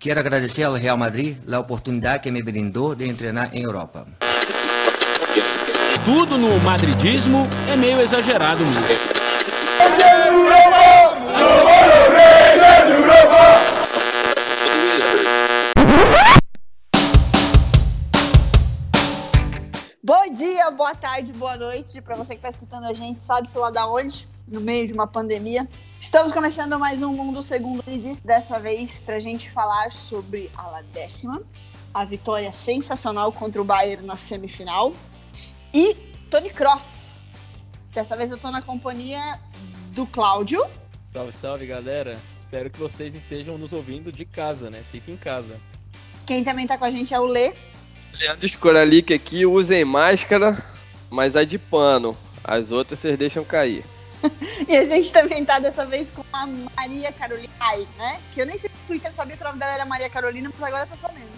Quero agradecer ao Real Madrid a oportunidade que me brindou de treinar em Europa. Tudo no madridismo é meio exagerado mesmo. Bom dia, boa tarde, boa noite para você que está escutando a gente, sabe-se lá da onde, no meio de uma pandemia. Estamos começando mais um Mundo Segundo ele disse, dessa vez para a gente falar sobre a La Décima, a vitória sensacional contra o Bayern na semifinal e Tony Cross. Dessa vez eu estou na companhia do Cláudio. Salve, salve galera. Espero que vocês estejam nos ouvindo de casa, né? Fiquem em casa. Quem também está com a gente é o Lê. Leandro Escoralic aqui, usem máscara, mas a de pano. As outras vocês deixam cair. e a gente também tá dessa vez com a Maria Carolina, Ai, né? Que eu nem sei se o Twitter sabia que o nome dela era Maria Carolina, mas agora tá sabendo.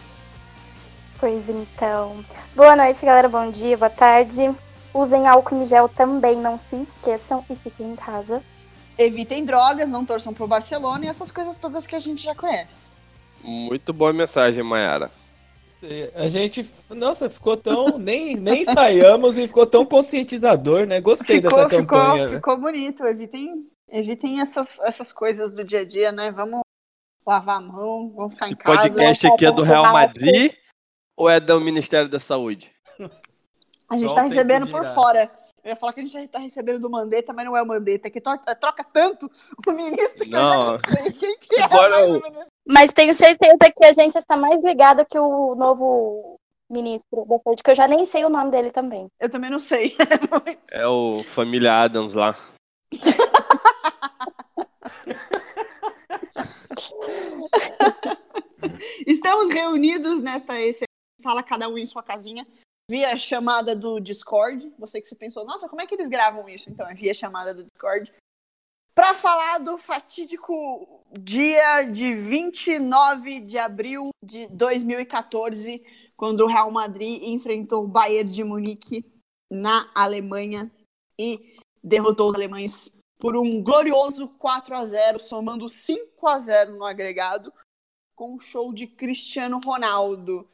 Pois então. Boa noite, galera. Bom dia, boa tarde. Usem álcool em gel também, não se esqueçam e fiquem em casa. Evitem drogas, não torçam pro Barcelona e essas coisas todas que a gente já conhece. Muito boa mensagem, Mayara. A gente, nossa, ficou tão. nem, nem ensaiamos e ficou tão conscientizador, né? Gostei ficou, dessa ficou, campanha. Né? Ficou bonito. Evitem, evitem essas, essas coisas do dia a dia, né? Vamos lavar a mão, vamos ficar em casa. O podcast aqui é do Real Madrid ou é do Ministério da Saúde? A gente Só tá recebendo por fora. Eu ia falar que a gente tá recebendo do Mandetta, mas não é o Mandetta, que troca, troca tanto o ministro que não. eu já não sei quem que é Agora mais o ministro. Mas tenho certeza que a gente está mais ligado que o novo ministro da saúde, que eu já nem sei o nome dele também. Eu também não sei. é o família Adams lá. Estamos reunidos nesta sala, cada um em sua casinha, via chamada do Discord. Você que se pensou, nossa, como é que eles gravam isso? Então, é via chamada do Discord para falar do fatídico dia de 29 de abril de 2014, quando o Real Madrid enfrentou o Bayern de Munique na Alemanha e derrotou os alemães por um glorioso 4 a 0, somando 5 a 0 no agregado, com um show de Cristiano Ronaldo.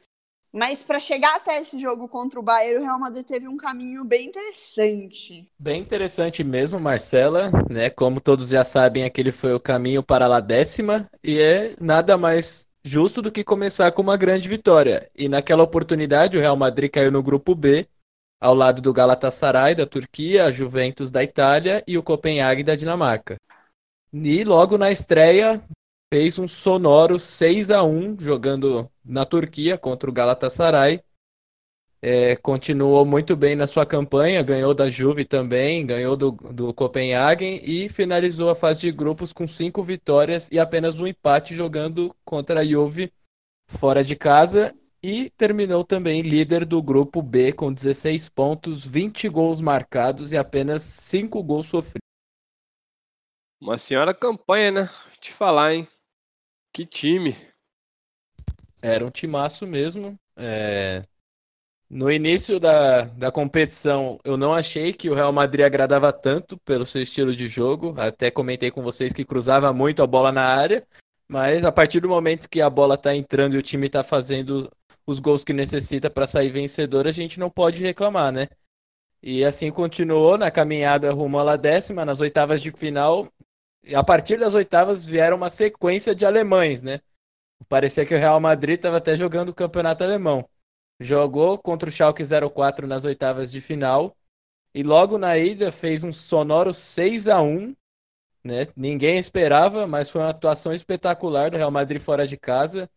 Mas para chegar até esse jogo contra o Bayern, o Real Madrid teve um caminho bem interessante. Bem interessante mesmo, Marcela, né? Como todos já sabem, aquele foi o caminho para a décima e é nada mais justo do que começar com uma grande vitória. E naquela oportunidade, o Real Madrid caiu no grupo B, ao lado do Galatasaray da Turquia, a Juventus da Itália e o Copenhague da Dinamarca. E logo na estreia, fez um sonoro 6 a 1 jogando na Turquia contra o Galatasaray. É, continuou muito bem na sua campanha, ganhou da Juve também, ganhou do, do Copenhagen e finalizou a fase de grupos com cinco vitórias e apenas um empate jogando contra a Juve fora de casa e terminou também líder do grupo B com 16 pontos, 20 gols marcados e apenas 5 gols sofridos. Uma senhora campanha, né? Te falar, hein? Que time. Era um timaço mesmo. É... No início da, da competição, eu não achei que o Real Madrid agradava tanto pelo seu estilo de jogo. Até comentei com vocês que cruzava muito a bola na área. Mas a partir do momento que a bola está entrando e o time está fazendo os gols que necessita para sair vencedor, a gente não pode reclamar, né? E assim continuou na caminhada rumo à décima, nas oitavas de final. A partir das oitavas vieram uma sequência de alemães, né? Parecia que o Real Madrid estava até jogando o campeonato alemão. Jogou contra o Schalke 04 nas oitavas de final e logo na ida fez um sonoro 6 a 1 né? Ninguém esperava, mas foi uma atuação espetacular do Real Madrid fora de casa.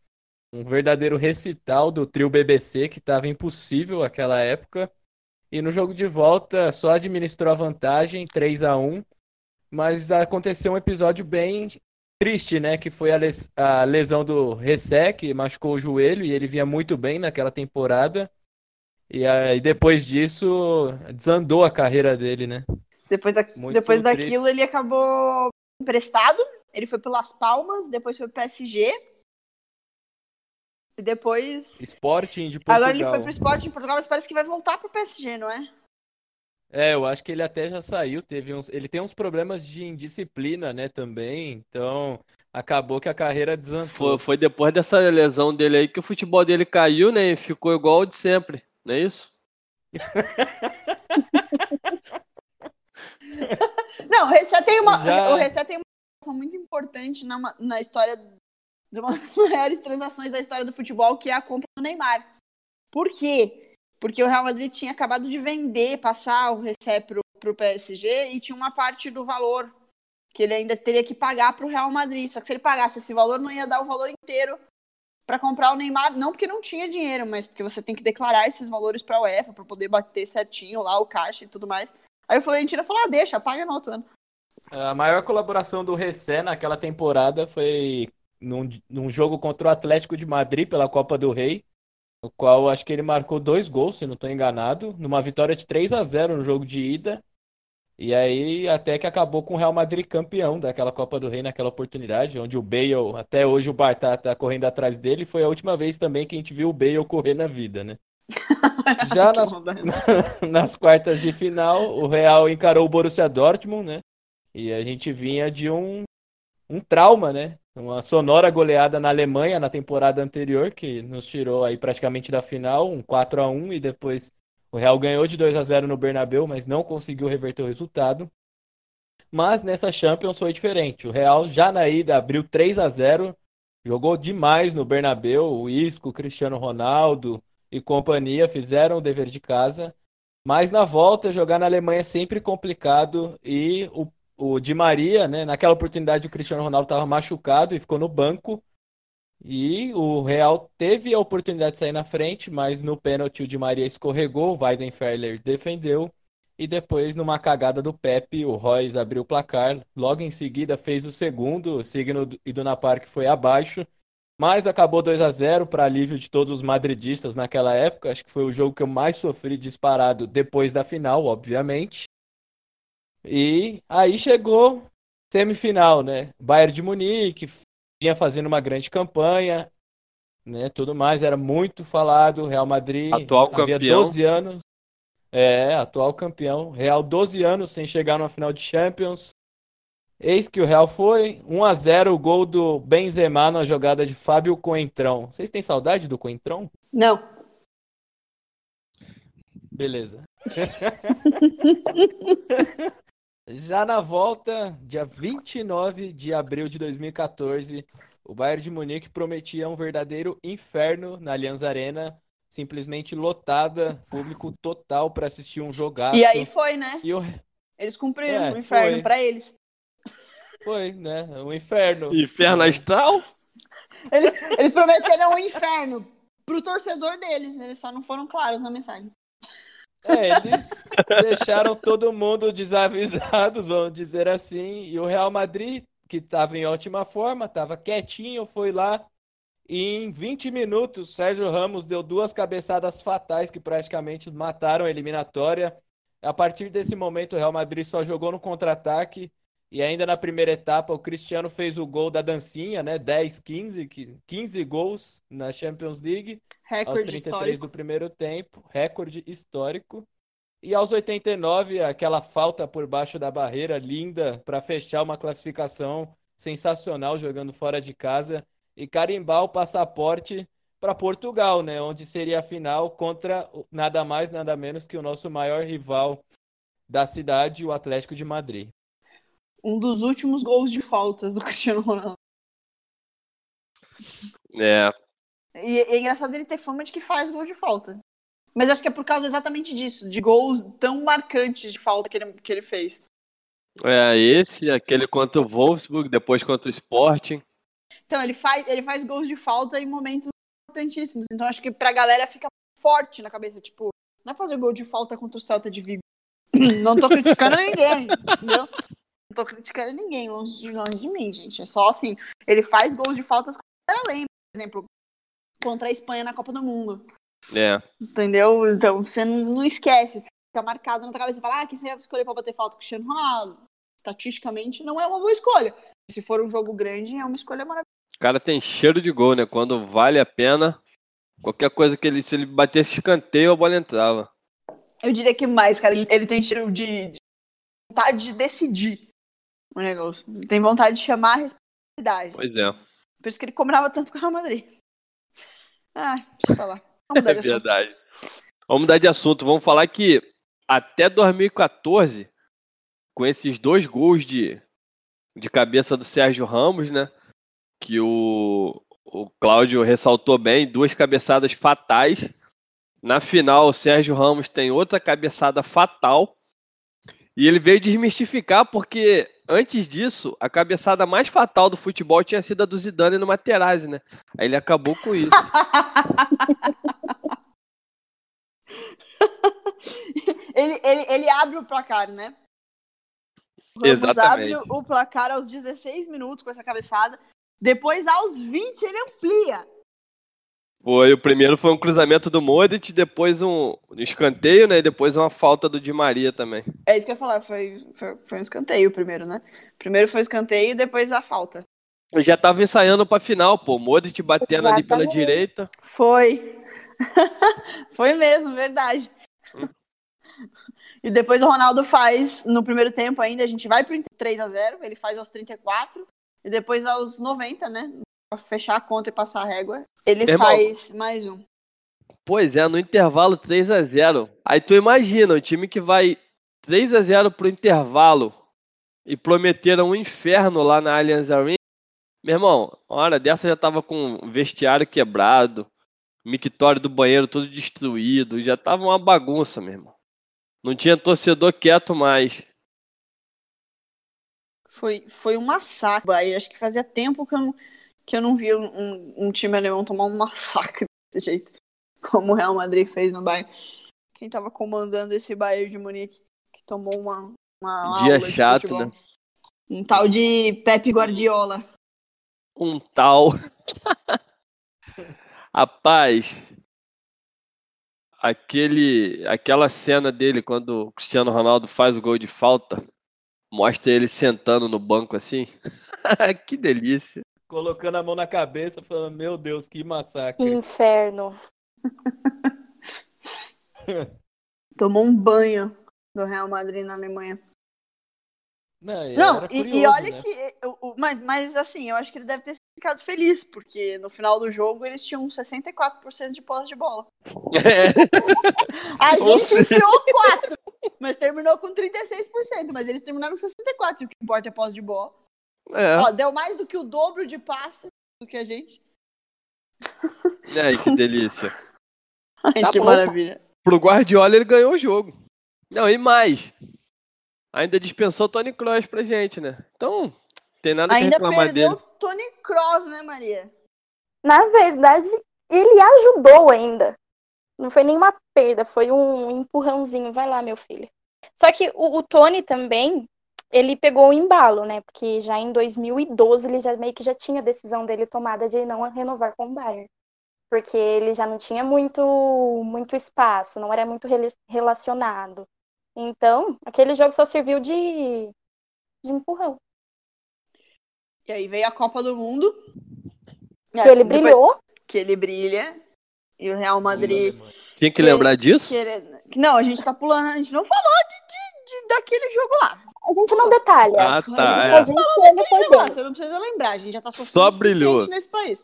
Um verdadeiro recital do trio BBC que estava impossível naquela época. E no jogo de volta só administrou a vantagem 3 a 1 mas aconteceu um episódio bem triste, né? Que foi a, les a lesão do Ressé, que machucou o joelho e ele vinha muito bem naquela temporada. E aí depois disso desandou a carreira dele, né? Depois, da, depois daquilo ele acabou emprestado. Ele foi pelas Palmas, depois foi pro PSG. E depois. Sporting de Portugal. Agora ele foi pro Sporting de Portugal, mas parece que vai voltar pro PSG, não é? É, eu acho que ele até já saiu, teve uns, ele tem uns problemas de indisciplina, né, também, então acabou que a carreira Foi, desandou. foi depois dessa lesão dele aí que o futebol dele caiu, né? E ficou igual ao de sempre, não é isso? Não, o Ressé tem uma, Já- o Ressé tem uma muito importante na, na história de uma das maiores transações da história do futebol, que é a compra do Neymar. Por quê? Porque o Real Madrid tinha acabado de vender, passar o Ressé pro, pro PSG e tinha uma parte do valor que ele ainda teria que pagar pro Real Madrid. Só que se ele pagasse esse valor, não ia dar o valor inteiro para comprar o Neymar, não porque não tinha dinheiro, mas porque você tem que declarar esses valores para a UEFA para poder bater certinho lá o caixa e tudo mais. Aí o Florentino falou: ah, deixa, paga no outro ano. A maior colaboração do Ressé naquela temporada foi num, num jogo contra o Atlético de Madrid pela Copa do Rei, no qual acho que ele marcou dois gols, se não estou enganado, numa vitória de 3 a 0 no jogo de ida. E aí até que acabou com o Real Madrid campeão daquela Copa do Rei naquela oportunidade, onde o Bale, até hoje o Bartá tá correndo atrás dele, foi a última vez também que a gente viu o Bale correr na vida, né? Já nas, nas quartas de final, o Real encarou o Borussia Dortmund, né? E a gente vinha de um, um trauma, né? Uma sonora goleada na Alemanha na temporada anterior, que nos tirou aí praticamente da final, um 4 a 1 e depois o Real ganhou de 2 a 0 no Bernabéu, mas não conseguiu reverter o resultado. Mas nessa Champions foi diferente. O Real já na ida abriu 3 a 0, jogou demais no Bernabéu, o Isco, o Cristiano Ronaldo e companhia fizeram o dever de casa. Mas na volta, jogar na Alemanha é sempre complicado e o, o Di Maria, né, naquela oportunidade o Cristiano Ronaldo estava machucado e ficou no banco. E o Real teve a oportunidade de sair na frente, mas no pênalti o Di Maria escorregou, o Weidenfeller defendeu. E depois, numa cagada do Pepe, o Royce abriu o placar. Logo em seguida fez o segundo, o signo Iduna Park foi abaixo. Mas acabou 2 a 0 para alívio de todos os madridistas naquela época. Acho que foi o jogo que eu mais sofri disparado depois da final, obviamente. E aí chegou semifinal, né? Bayern de Munique vinha fazendo uma grande campanha, né? Tudo mais era muito falado. Real Madrid Atual havia campeão. 12 anos. É, atual campeão. Real 12 anos sem chegar numa final de Champions. Eis que o Real foi 1 a 0 o gol do Benzema na jogada de Fábio Coentrão. Vocês têm saudade do Coentrão? Não. Beleza. Já na volta, dia 29 de abril de 2014, o Bayern de Munique prometia um verdadeiro inferno na Allianz Arena, simplesmente lotada, público total para assistir um jogaço. E aí foi, né? E o- Eles cumpriram É, o inferno pra eles. foi, né? Um inferno. Inferno astral? eles. Eles prometeram o inferno pro torcedor deles. Eles só não foram claros na mensagem. É, eles deixaram todo mundo desavisados, vamos dizer assim. E o Real Madrid, que estava em ótima forma, estava quietinho, foi lá. E em 20 minutos, Sérgio Ramos deu duas cabeçadas fatais que praticamente mataram a eliminatória. A partir desse momento, o Real Madrid só jogou no contra-ataque. E ainda na primeira etapa, o Cristiano fez o gol da dancinha, né? 10, 15, que- 15 gols na Champions League aos Recorde 33 histórico. do primeiro tempo, recorde histórico. E aos 89, aquela falta por baixo da barreira linda para fechar uma classificação sensacional jogando fora de casa e carimbar o passaporte para Portugal, né, onde seria a final contra nada mais, nada menos que o nosso maior rival da cidade, o Atlético de Madrid. Um dos últimos gols de faltas do Cristiano Ronaldo. É. E é engraçado ele ter fama de que faz gol de falta. Mas acho que é por causa exatamente disso, de gols tão marcantes de falta que ele, que ele fez. É esse, aquele contra o Wolfsburg, depois contra o Sporting. Então, ele faz, ele faz gols de falta em momentos importantíssimos. Então, acho que pra galera fica forte na cabeça. Tipo, não é fazer gol de falta contra o Celta de Vigo. Não tô criticando ninguém, entendeu? Não tô criticando ninguém, longe de, longe de mim, gente. É só assim, ele faz gols de faltas quando a galera lembra. Por exemplo, contra a Espanha na Copa do Mundo. É. Entendeu? Então, você não, não esquece. Fica marcado na tua cabeça. Fala, ah, quem você vai escolher pra bater falta? Cristiano Ronaldo. Estatisticamente, não é uma boa escolha. Se for um jogo grande, é uma escolha maravilhosa. O cara tem cheiro de gol, né? Quando vale a pena, qualquer coisa que ele, se ele batesse escanteio, a bola entrava. Eu diria que mais, cara. Ele, ele tem cheiro de, de vontade de decidir o negócio. Ele tem vontade de chamar a responsabilidade. Pois é. Por isso que ele cobrava tanto com o Real Madrid. Ah, deixa eu falar. Vamos mudar É de assunto. verdade. Vamos mudar de assunto. Vamos falar que até 2014, com esses dois gols de, de cabeça do Sérgio Ramos, né? Que o, o Cláudio ressaltou bem, duas cabeçadas fatais. Na final, o Sérgio Ramos tem outra cabeçada fatal. E ele veio desmistificar porque antes disso, a cabeçada mais fatal do futebol tinha sido a do Zidane no Materazzi, né? Aí ele acabou com isso. ele, ele, ele abre o placar, né? Ramos Exatamente. abre o placar aos 16 minutos com essa cabeçada. Depois, aos 20, ele amplia. Foi, o primeiro foi um cruzamento do Modric, depois um escanteio, né? E depois uma falta do Di Maria também. É isso que eu ia falar, foi, foi, foi um escanteio o primeiro, né? Primeiro foi o escanteio e depois a falta. Eu já tava ensaiando pra final, pô. Modric batendo ali pela direita. Foi. foi mesmo, verdade. e depois o Ronaldo faz no primeiro tempo ainda, a gente vai pro 3 a 0 ele faz aos 34 e depois aos 90, né? Fechar a conta e passar a régua, ele irmão. faz mais um. Pois é, no intervalo 3 a 0 Aí tu imagina, o time que vai 3 a 0 pro intervalo e prometeram um inferno lá na Allianz Arena. Meu irmão, uma hora dessa já tava com o vestiário quebrado, mictório do banheiro todo destruído, já tava uma bagunça, meu irmão. Não tinha torcedor quieto mais. Foi, foi um massacre. Aí acho que fazia tempo que eu não, que eu não vi um, um time alemão tomar um massacre desse jeito, como o Real Madrid fez no Bayern. Quem tava comandando esse Bayern de Munique, que tomou uma, uma Dia chato, futebol. né? Um tal de Pepe Guardiola. um tal. Rapaz, aquele, aquela cena dele quando o Cristiano Ronaldo faz o gol de falta, mostra ele sentando no banco assim. que delícia. Colocando a mão na cabeça, falando, meu Deus, que Que massacre. inferno. Tomou um banho do Real Madrid na Alemanha. Não, e Não, era e, e curioso, olha né? que. Mas, mas assim, eu acho que ele deve ter ficado feliz, porque no final do jogo eles tinham 64% de posse de bola. A Ou gente enfiou 4, mas terminou com 36%, mas eles terminaram com 64%, o que importa é posse de bola. É, Ó, deu mais do que o dobro de passe do que a gente. ai, que delícia. Ai, Tá que bom. maravilha. Pro Guardiola ele ganhou o jogo. Não, e mais. Ainda dispensou Tony Kroos pra gente, né? Então, tem nada que Ainda reclamar perdeu dele. Tony Kroos, né, Maria? Na verdade, ele ajudou ainda. Não foi nenhuma perda, foi um empurrãozinho. Vai lá, meu filho. Só que o, o Tony também, ele pegou o embalo, né? Porque já em 2012 ele já meio que já tinha a decisão dele tomada de não renovar com o Bayern. Porque ele já não tinha muito, muito espaço, não era muito rela- relacionado. Então, aquele jogo só serviu de, de empurrão. E aí veio a Copa do Mundo. Que ele brilhou. Que ele brilha. E o Real Madrid. Tinha que Que- lembrar disso? querendo- Não, a gente tá pulando, a gente não falou de, de- de- daquele jogo lá. A gente não detalha. Ah, tá. a é. gente olha por Jogo lá, dentro. você não precisa lembrar, a gente já tá sofrendo Só brilhou. nesse país.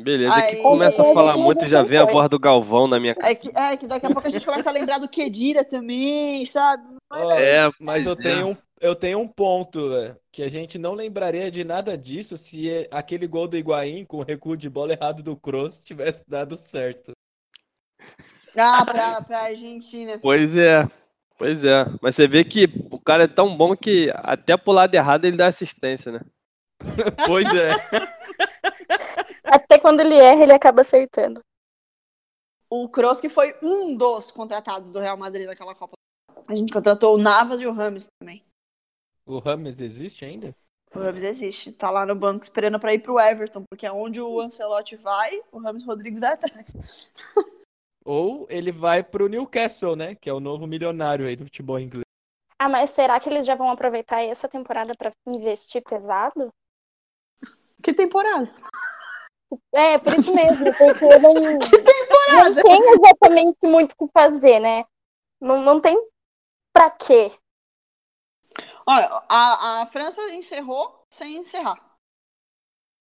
Beleza, que Aí- começa a falar Aí- muito já vem a voz do Galvão na minha É que, é que daqui a pouco a gente começa a lembrar do Kedira também, sabe? Ó, É, Mas eu tenho um, eu tenho um ponto, velho, que a gente não lembraria de nada disso se é- aquele gol do Higuaín com o recuo de bola errado do Kroos tivesse dado certo. Ah, pra, pra Argentina. Pois é. Pois é. Mas você vê que o cara é tão bom que até pro lado errado ele dá assistência, né? Pois é. Até quando ele erra, ele acaba acertando. O Kroos que foi um dos contratados do Real Madrid naquela Copa. A gente contratou o Navas e o Rames também. O Rames existe ainda? O Rames existe, tá lá no banco esperando pra ir pro Everton, porque é onde o Ancelotti vai, o Rames Rodrigues vai atrás. Ou ele vai pro Newcastle, né? Que é o novo milionário aí do futebol inglês. Ah, mas será que eles já vão aproveitar essa temporada pra investir pesado? Que temporada? É, por isso mesmo, porque não, não tem exatamente muito o que fazer, né? Não, não tem pra quê. Olha, a, a França encerrou sem encerrar.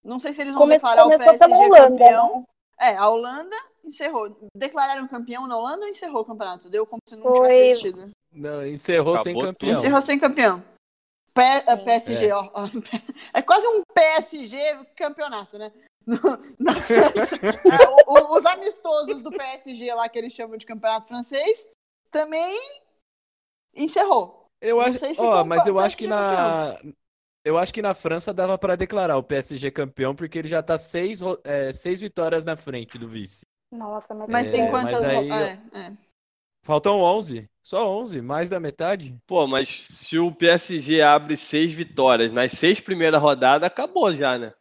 Não sei se eles vão Come- declarar o PSG pela Holanda, campeão. né? É, a Holanda encerrou. Declararam campeão na Holanda ou encerrou o campeonato? Deu como se não Foi- tivesse existido. Não, encerrou Acabou sem campeão. Encerrou sem campeão. P Sim. PSG, ó, ó. É quase um PSG campeonato, né? No- na França. É, o- o- os amistosos do PSG lá, que eles chamam de campeonato francês, também encerrou. Eu Não acho, se ó, mas eu acho que na eu acho que na França dava pra declarar o PSG campeão porque ele já tá seis, é, seis vitórias na frente do vice. Nossa, mas, Mas É, tem mas quantas. aí- é, é. Faltam 11, só 11, mais da metade. Pô, mas se o PSG abre seis vitórias nas seis primeiras rodadas, acabou já, né?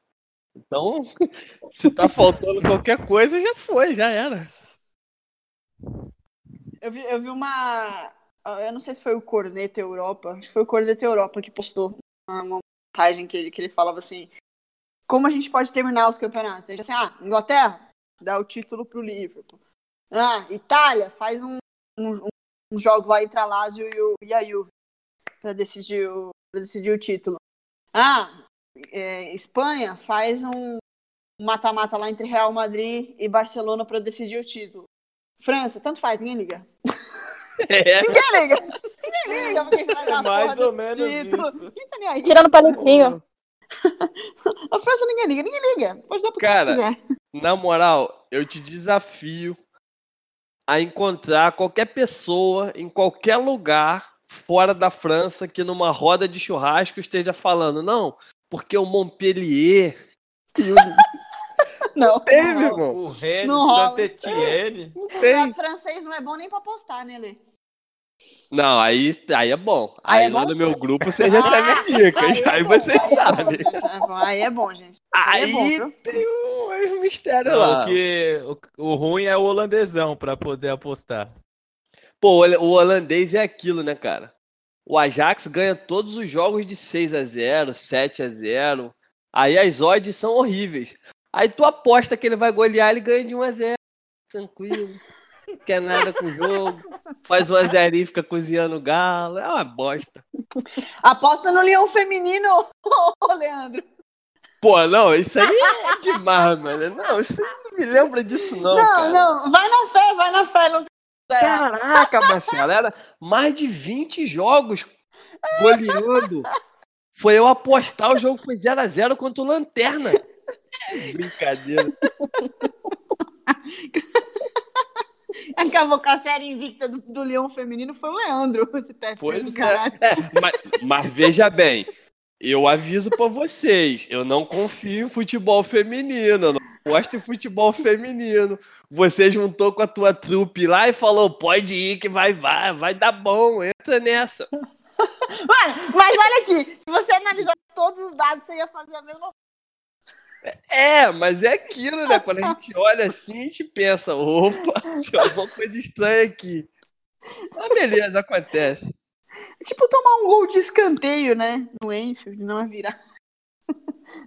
Então, se tá faltando qualquer coisa, já foi, já era. Eu vi, eu vi uma. Eu não sei se foi o Corneta Europa, acho que foi o Corneta Europa que postou uma, uma montagem que ele, que ele falava assim: como a gente pode terminar os campeonatos? Ele disse assim: ah, Inglaterra, dá o título pro Liverpool. Ah, Itália, faz um, um, um jogo lá entre a Lazio e, o, e a Juve pra decidir o, decidir o título. Ah, é, Espanha, faz um mata-mata lá entre Real Madrid e Barcelona pra decidir o título. França, tanto faz, ninguém liga. É, Ninguém liga. Ninguém liga porque você vai dar Mais porra ou menos título. isso. Tá. Tirando palitinho. A França ninguém liga, ninguém liga. Pode dar pra quem Cara, quiser. Na moral, eu te desafio a encontrar qualquer pessoa em qualquer lugar fora da França que numa roda de churrasco esteja falando, não, porque o Montpellier. e o- Não. Tem, meu irmão. O Rennes. Saint-Etienne. Não O tem. francês não é bom nem pra postar, né, Lê? Não, aí, aí é bom. Aí Aí, é lá bom? no meu grupo você já sabe as dicas. Aí, é bom, vocês aí é bom, sabem. gente, é bom, Aí é bom, gente. Aí é Aí bom, viu? tem um, um mistério Não, lá. o, que, o, o ruim é o holandesão pra poder apostar. Pô, o hol- o holandês é aquilo, né, cara? O Ajax ganha todos os jogos de 6 a 0 7 a 0 Aí as odds são horríveis. Aí tu aposta que ele vai golear, ele ganha de 1 a 0 Tranquilo. Quer nada com o jogo. Faz 1 a 0 e fica cozinhando o galo. É uma bosta. Aposta no leão feminino, ô Leandro. Pô, não, isso aí é demais, mano. Não, isso aí não me lembra disso, não, Não, cara. não, vai na fé, vai na fé. Não... Caraca, Marcelo, era mais de 20 jogos goleando. Foi eu apostar, o jogo foi 0x0 contra o Lanterna. É brincadeira. Acabou com a série invicta do, do leão feminino, foi o Leandro, esse pé Pois do é. caralho. É, mas, mas veja bem, eu aviso pra vocês, eu não confio em futebol feminino, eu não gosto em futebol feminino. Você juntou com a tua trupe lá e falou, pode ir que vai, vai, vai dar bom, entra nessa. Mano, mas olha aqui, se você analisar todos os dados, você ia fazer a mesma É, mas é aquilo, né? Quando a gente olha assim, a gente pensa, opa, tem alguma coisa estranha aqui. Mas beleza, acontece. É tipo tomar um gol de escanteio, né? No Enfield, não é virar.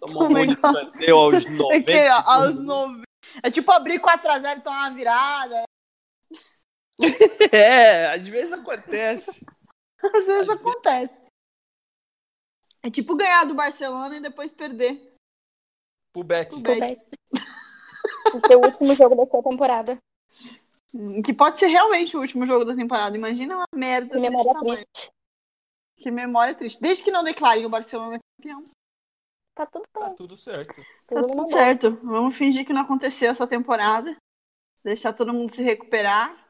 Tomou um gol de escanteio aos 90. É, que, ó, aos 90. É tipo abrir 4x0 e tomar uma virada. É, às vezes acontece. Às vezes acontece. É tipo ganhar do Barcelona e depois perder. Pro Bet. pro Betis. Esse é o último jogo da sua temporada. Hum, Que pode ser realmente o último jogo da temporada. Imagina uma merda Que desse memória tamanho. triste. Que memória triste. Desde que não declarem o Barcelona campeão. Tá tudo Tá bem. tudo certo. Tá Tudo tudo certo. Vamos fingir que não aconteceu essa temporada. Deixar todo mundo se recuperar.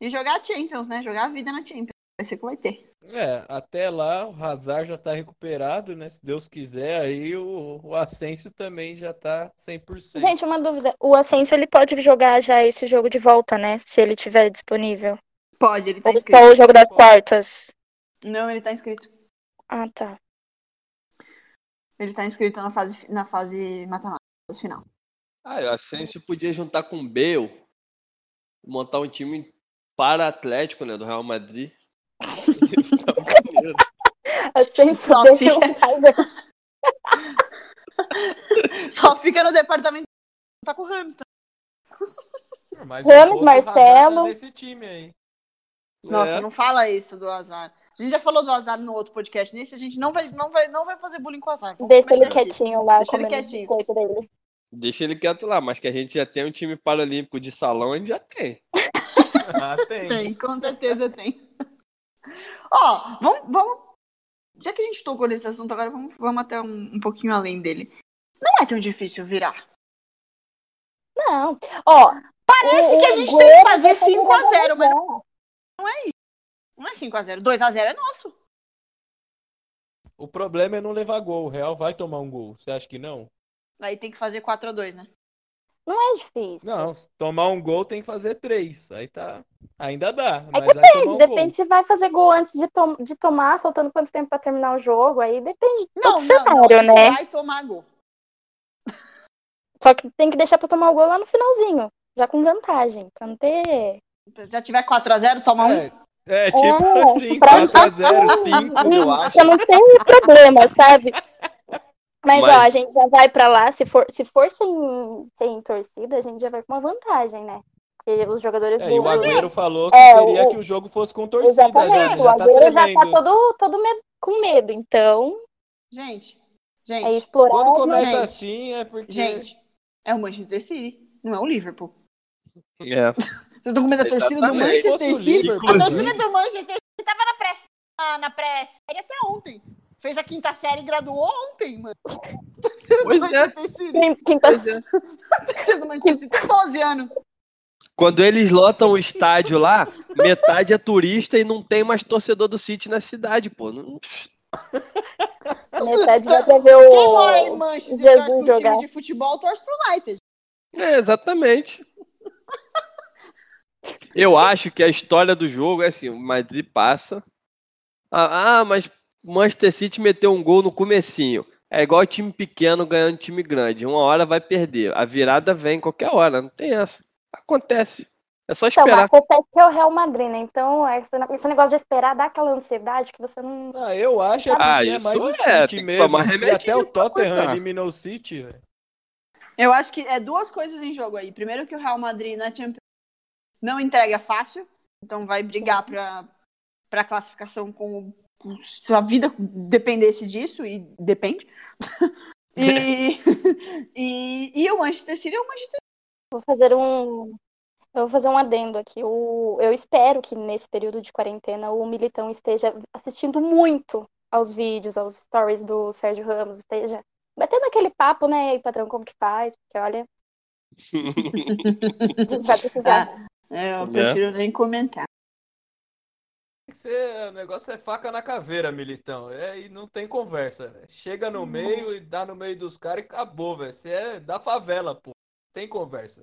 E jogar Champions, né? Jogar a vida na Champions. Vai ser que vai ter. É, até lá o Hazard já tá recuperado, né? Se Deus quiser, aí o, o Asensio também já tá 100%. Gente, uma dúvida. O Asensio, ele pode jogar já esse jogo de volta, né? Se ele tiver disponível. Pode, ele tá Ou inscrito. só o jogo das quartas? Não, ele tá inscrito. Ah, tá. Ele tá inscrito na fase, na fase mata-mata, fase final. Ah, o Asensio podia juntar com o Bale, montar um time para Atlético, né, do Real Madrid. Maneiro. Asensio Só fica- raiva. Só fica no departamento. Tá com o Rams, tá? Ramos, um Marcelo. Tá nesse time aí. Nossa, É. não fala isso do azar. A gente já falou do azar no outro podcast. Nesse a gente não vai, não vai, não vai fazer bullying com o azar. Vamos Deixa ele aqui. quietinho lá, Deixa ele quietinho. dele. Deixa ele quieto lá, mas que a gente já tem um time paralímpico de salão, a gente já tem. Ah, tem. Tem, com certeza tem. Ó, vamos, vamos. Já que a gente tocou nesse assunto, agora vamos, vamos até um, um pouquinho além dele. Não é tão difícil virar. Não. Ó, Parece o- que a gente tem que fazer fazer 5x0, mas revolução. não é 5x0. 2x0 é nosso. O problema é não levar gol. O Real vai tomar um gol. Você acha que não? Aí tem que fazer 4x2, né? Não é difícil. Não, se tomar um gol tem que fazer três. Aí tá. Ainda dá. É Mas depende, um depende gol. se vai fazer gol antes de, tom- de tomar, faltando quanto tempo pra terminar o jogo, aí depende do Não, não, não. cenário, gente né? vai tomar gol. Só que tem que deixar pra tomar o gol lá no finalzinho, já com vantagem, pra não ter... Se já tiver 4x0, toma um. É, é tipo É, assim, pra- 4x0, 5. Eu acho. Pra não ter problema, sabe? Mas, Mas- ó, a gente já vai pra lá, se for, se for sem, sem torcida, a gente já vai com uma vantagem, né? Porque os jogadores É, e o do... Agüero falou que É, queria o- que o jogo fosse com torcida já. Exatamente, Ele o já tá Agüero já tá tremendo. todo, todo medo, com medo, então Gente, é gente, explorar... Quando começa Gente, assim é porque. gente. É o Manchester City, não é o Liverpool. É. Vocês estão com medo da torcida do Manchester City? A torcida do Manchester City tava na pré na, na pré-série até ontem. Fez a quinta série e graduou ontem, mano. Torcida Pois do é. Manchester City. Pois é. Torcida do Manchester City tem 12 anos. Quando eles lotam o estádio lá, metade é turista e não tem mais torcedor do City na cidade, pô. Não- metade vai pra ver Quem mora em o... Manchester e Jesus torce pro jogar. time de futebol, torce pro United. É, exatamente. Eu acho que a história do jogo é assim, o Madrid passa. Ah, ah, mas o Manchester City meteu um gol no comecinho. É igual time pequeno ganhando time grande. Uma hora vai perder. A virada vem qualquer hora, não tem essa. Acontece. É só Então, esperar. acontece que é o Real Madrid, né? Então, esse, negócio de esperar dá aquela ansiedade que você não... Ah, eu acho é porque Ah, é isso mais o é, City mesmo. até o Tottenham eliminou o City, velho. Eu acho que é duas coisas em jogo aí. Primeiro que o Real Madrid na Champions não entrega fácil, então vai brigar para para classificação com se a vida dependesse disso e depende. e, e, e o Manchester City é o Manchester Vou fazer um... Eu vou fazer um adendo aqui. O... Eu espero que nesse período de quarentena o Militão esteja assistindo muito aos vídeos, aos stories do Sérgio Ramos, esteja batendo aquele papo, né, e aí, patrão, como que faz? Porque, olha, a gente vai precisar. Ah, é, eu prefiro nem comentar. Que ser, o negócio é faca na caveira, militão. É, e não tem conversa, velho. Chega no meio e dá no meio dos caras e acabou, velho. Você é da favela, pô. Tem conversa.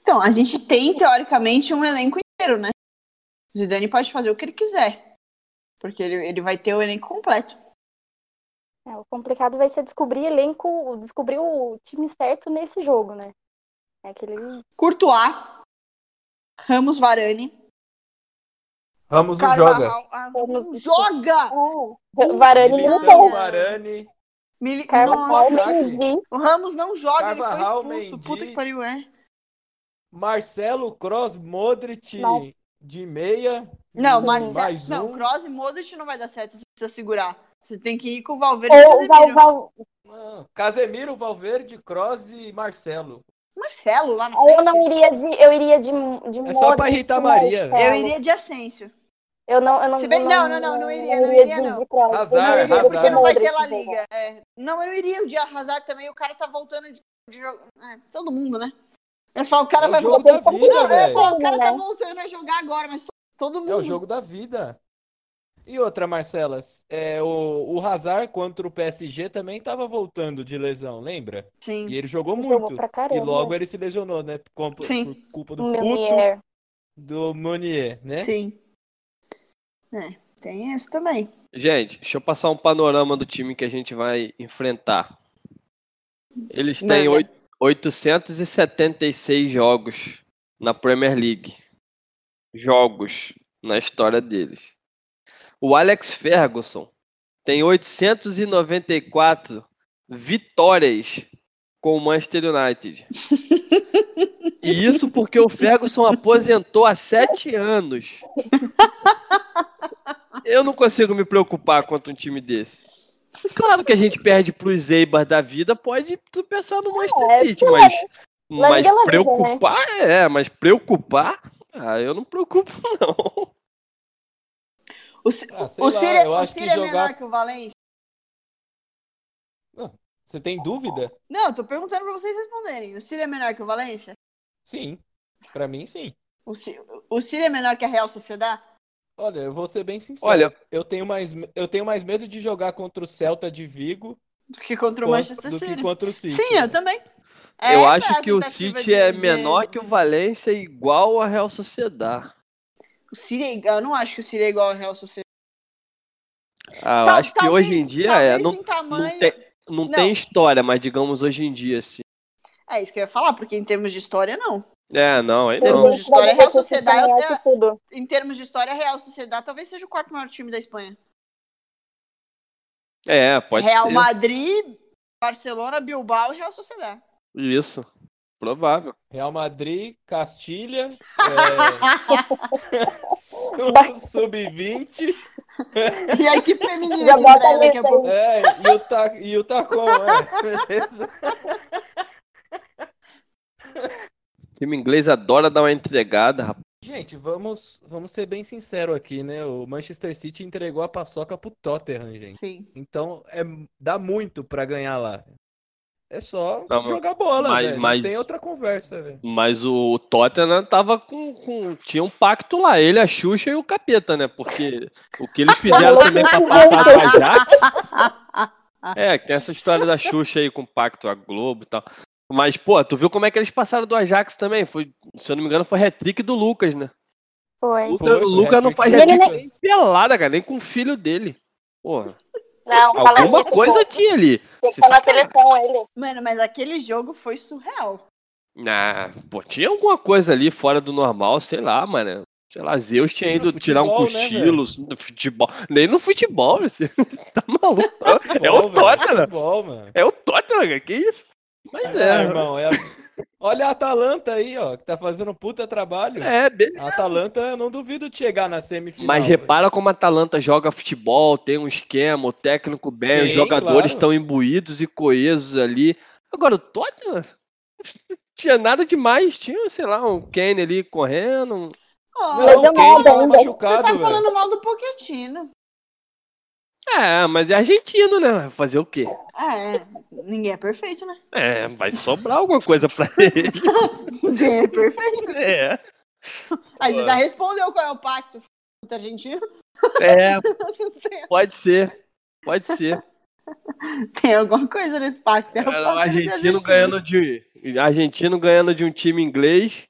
Então, a gente tem, teoricamente, um elenco inteiro, né? O Zidane pode fazer o que ele quiser. Porque ele, ele vai ter o elenco completo. É, o complicado vai ser descobrir elenco, descobrir o time certo nesse jogo, né? É aquele. Courtois, Ramos Varane, Ramos não joga. Ah, Ramos- não joga! É. Varane não Militão. Varane. Mendy. Mendy. o Ramos não joga, Carvajal, ele foi expulso. Mendy. Puta que pariu, é. Marcelo, Cross, Modric Mas- de meia. Não, mas mais não, um. Kroos e Modric não vai dar certo, você precisa segurar. Você tem que ir com o Valverde e Ou o o Val, Casemiro. Val... Não, Casemiro, Valverde, Cross e Marcelo. Marcelo lá na Eu frente. não iria de. Eu iria de, de É só pra Modric irritar Maria. Marcelo. Eu iria de Asensio. Eu não, eu não, Se bem- não, não, não, não iria, não iria não. Hazard, Não, porque não vai ter La? Liga. É. Não, eu não iria o de Hazard também, o cara tá voltando de, de jogo. É, todo mundo, né? Eu falo, o cara É o vai jogo voltar. da vida, Não, eu falar, o cara tá voltando a jogar agora, mas to- todo mundo. É o jogo da vida. E outra, Marcelas, é, o, o Hazard contra o PSG também tava voltando de lesão, lembra? Sim. E ele jogou Jogou muito. pra E logo ele se lesionou, né? Por, por Sim. culpa do Um puto do Meunier, né? Sim. É, tem isso também. Gente, deixa eu passar um panorama do time que a gente vai enfrentar. Eles têm oit- 876 jogos na Premier League. Jogos na história deles. O Alex Ferguson tem 894 vitórias com o Manchester United. E isso porque o Ferguson aposentou há sete anos. Eu não consigo me preocupar contra um time desse. Claro que a gente perde pros Eibar da vida, pode tu pensar no Manchester É, City, mas, mas em Bela Vida, preocupar, é, mas preocupar, ah, eu não preocupo não. O, Ah, o Ciro, o Ciro é jogar- menor que o Valência? Você tem dúvida? Não, eu tô perguntando pra vocês responderem. O Ciro é menor que o Valência? Sim. Pra mim, sim. O Ciro é menor que a Real Sociedade? Olha, eu vou ser bem sincero. Olha- eu tenho mais, eu tenho mais medo de jogar contra o Celta de Vigo Do que contra o quanto- Manchester do que City. contra o City. Sim, eu também. eu Essa acho é a que o City de- é de- menor que o Valência e igual a Real Sociedade. O Ciro é igual, eu não acho que o Ciro é igual ao Real Sociedade. Ah, eu Tal- acho que talvez- hoje em dia é, não, tamanho... não tem, não Não. tem história, mas digamos hoje em dia, assim. É isso que eu ia falar, porque em termos de história, não. É, não, aí não. Termos de história, Real Sociedade é- tudo. Em termos de história, Real Sociedade talvez seja o quarto maior time da Espanha. É, pode Real ser. Madrid, Barcelona, Bilbao e Real Sociedade. Isso. Provável. Real Madrid, Castilha, é, sub-20, E a equipe feminina que estreia daqui a pouco. aí. é, e o, ta, e o Tacom, é. O time inglês adora dar uma entregada, rapaz. Gente, vamos, vamos ser bem sinceros aqui, né? O Manchester City entregou a paçoca pro Tottenham, gente. Sim. Então, é, dá muito pra ganhar lá. É só Não, jogar bola, mas- velho. mas- Não tem outra conversa, velho. Mas o Tottenham tava com, com- Tinha um pacto lá, ele, a Xuxa e o Capeta, né? Porque o que eles fizeram também pra passar do Ajax. É, que tem essa história da Xuxa aí com o pacto a Globo e tal. Mas, pô, tu viu como é que eles passaram do Ajax também? Foi, se eu não me engano, foi hat-trick do Lucas, né? Foi. O Lucas, Foi, o Lucas não faz hat-trick nem pelada, cara, nem com o filho dele. Porra, Não, fala alguma coisa pô. tinha ali. Estar na seleção ele. Mano, mas aquele jogo foi surreal. Ah, pô, tinha alguma coisa ali fora do normal, sei lá, mano. Sei lá, Zeus tinha ido No tirar um futebol, né, cochilo no futebol. Nem no futebol, você tá maluco. é o Futebol, velho, Tottenham. futebol. É o Tottenham, que isso? Mas É, é, irmão, é a- Olha a Atalanta aí, ó, que tá fazendo um puta trabalho. é, beleza. A Atalanta, eu não duvido de chegar na semifinal. Mas velho. repara como a Atalanta joga futebol, tem um esquema, o técnico bem, os Sim, jogadores claro. estão imbuídos e coesos ali. Agora, o Tottenham não tinha nada demais, tinha, sei lá, um Kane ali correndo. um- Oh, Não, Mas o eu Kane nada tava ainda. você machucado, tá velho. falando mal do Pochettino. É, mas é argentino, né? Vai Fazer o quê? É, ninguém é perfeito, né? É, vai sobrar alguma coisa pra ele. Ninguém é perfeito. É. Aí você já respondeu qual é o pacto contra a Argentina? É, pode ser. Pode ser. tem alguma coisa nesse pacto. É o Era o fato de ser argentino ganhando de. Argentino ganhando de um time inglês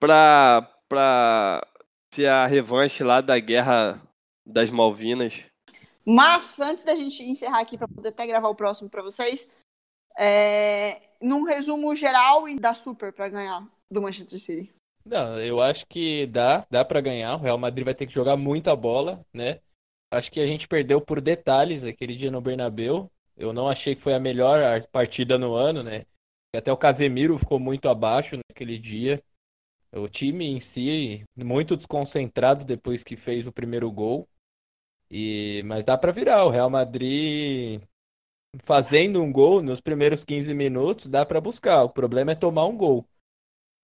pra, pra ser a revanche lá da guerra das Malvinas. Mas, antes da gente encerrar aqui para poder até gravar o próximo para vocês, é, num resumo geral e da Super para ganhar do Manchester City. Não, eu acho que dá, dá para ganhar. O Real Madrid vai ter que jogar muita bola, né? Acho que a gente perdeu por detalhes aquele dia no Bernabéu. Eu não achei que foi a melhor ar- partida no ano, né? Até o Casemiro ficou muito abaixo naquele dia. O time em si muito desconcentrado depois que fez o primeiro gol. E mas dá para virar. O Real Madrid fazendo um gol nos primeiros 15 minutos, dá para buscar. O problema é tomar um gol.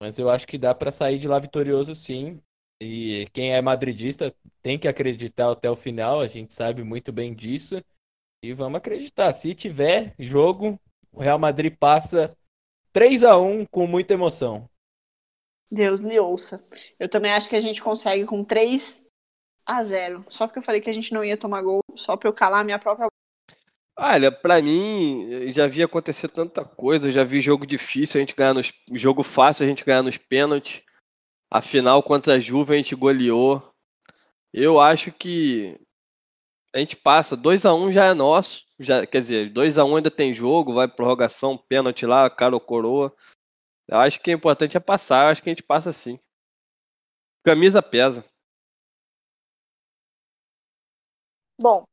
Mas eu acho que dá para sair de lá vitorioso sim. E quem é madridista tem que acreditar até o final, a gente sabe muito bem disso. E vamos acreditar. Se tiver jogo, o Real Madrid passa 3 a 1 com muita emoção. Deus lhe ouça. Eu também acho que a gente consegue com 3 a 0. Só porque eu falei que a gente não ia tomar gol, só para eu calar a minha própria Olha, pra mim, já vi acontecer tanta coisa. Já vi jogo difícil, a gente ganhar nos. Jogo fácil, a gente ganhar nos pênaltis. A final contra a Juve a gente goleou. Eu acho que a gente passa. 2x1 já é nosso. Já, quer dizer, 2x1 ainda tem jogo, vai prorrogação, pênalti lá, cara ou coroa. Eu acho que é importante é passar. Eu acho que a gente passa sim. Camisa pesa. Bom,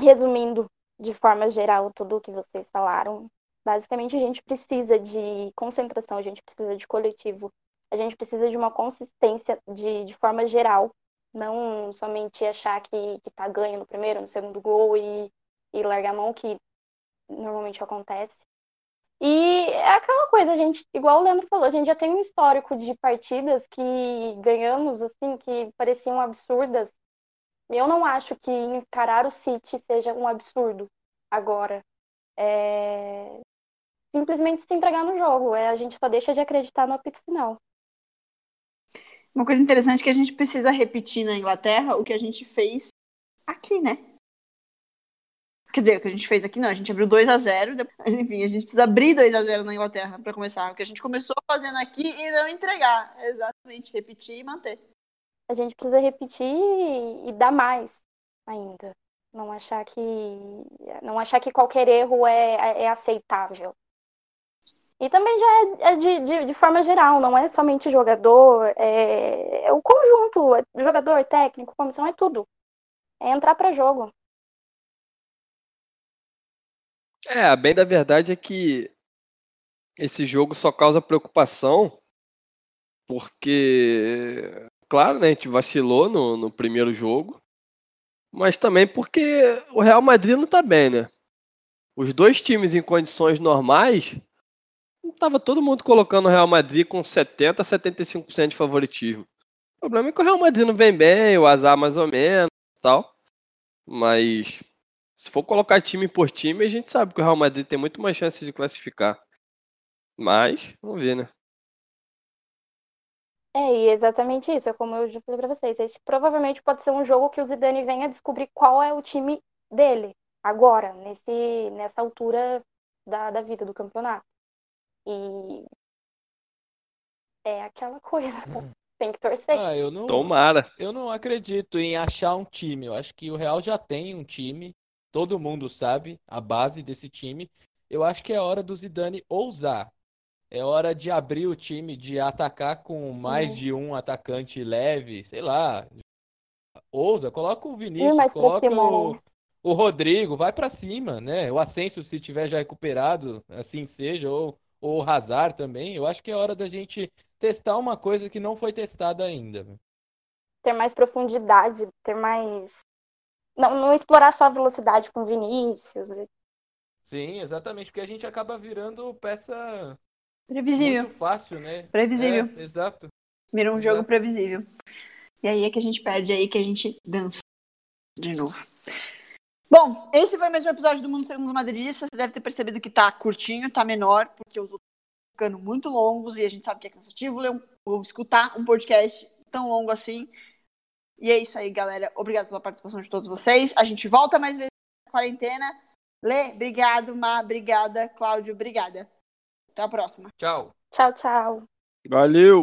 resumindo de forma geral tudo o que vocês falaram, Basicamente, a gente precisa de concentração, a gente precisa de coletivo, a gente precisa de uma consistência de, de forma geral, não somente achar que, que tá ganho no primeiro, no segundo gol e, e largar a mão, que normalmente acontece. E é aquela coisa, a gente, igual o Leandro falou, a gente já tem um histórico de partidas que ganhamos, assim, que pareciam absurdas. Eu não acho que encarar o City seja um absurdo agora. É... Simplesmente se entregar no jogo. É, a gente só deixa de acreditar no apito final. Uma coisa interessante é que a gente precisa repetir na Inglaterra o que a gente fez aqui, né? Quer dizer, o que a gente fez aqui não, a gente abriu 2 a 0 mas enfim, a gente precisa abrir 2 a 0 na Inglaterra para começar. O que a gente começou fazendo aqui e não entregar. Exatamente, repetir e manter. A gente precisa repetir e dar mais ainda. Não achar que não achar que qualquer erro é, é aceitável. E também já é, é de, de, de, forma geral, não é somente jogador, é, é o conjunto, é jogador, técnico, comissão, é tudo. É entrar para jogo. É, a bem da verdade é que esse jogo só causa preocupação porque, claro, né, a gente vacilou no, no primeiro jogo, mas também porque o Real Madrid não tá bem, né? Os dois times em condições normais, tava todo mundo colocando o Real Madrid com 70 a 75% de favoritismo. O problema é que o Real Madrid não vem bem, o azar mais ou menos, tal. Mas se for colocar time por time, a gente sabe que o Real Madrid tem muito mais chances de classificar. Mas, vamos ver, né? É, e exatamente isso, é como eu já falei pra vocês. Esse provavelmente pode ser um jogo que o Zidane venha descobrir qual é o time dele, agora, nesse, nessa altura da, da vida do campeonato. E é aquela coisa. Tem que torcer. Ah, eu não, Tomara. eu não acredito em achar um time. Eu acho que o Real já tem um time. Todo mundo sabe a base desse time. Eu acho que é hora do Zidane ousar. É hora de abrir o time, de atacar com mais Uhum. de um atacante leve, sei lá. Ousa, coloca o Vinícius, coloca o, né? o Rodrigo, vai pra cima, né? O Ascenso, se tiver já recuperado, assim seja, ou, ou o Hazard também. Eu acho que é hora da gente testar uma coisa que não foi testada ainda. Ter mais profundidade, ter mais. Não, não explorar só a velocidade com Vinícius. Sim, exatamente, porque a gente acaba virando peça Previsível. muito fácil, né? Previsível. É, exato. Vira um jogo Exato. previsível. E aí é que a gente perde, aí que a gente dança de novo. Bom, esse foi mais um episódio do Mundo Segundo os Madridistas. Você deve ter percebido que tá curtinho, tá menor, porque os outros estão ficando muito longos e a gente sabe que é cansativo ler um, ou escutar um podcast tão longo assim. E é isso aí, galera. Obrigado pela participação de todos vocês. A gente volta mais vezes na quarentena. Lê, obrigado. Ma, obrigada. Cláudio, obrigada. Até a próxima. Tchau. Tchau, tchau. Valeu!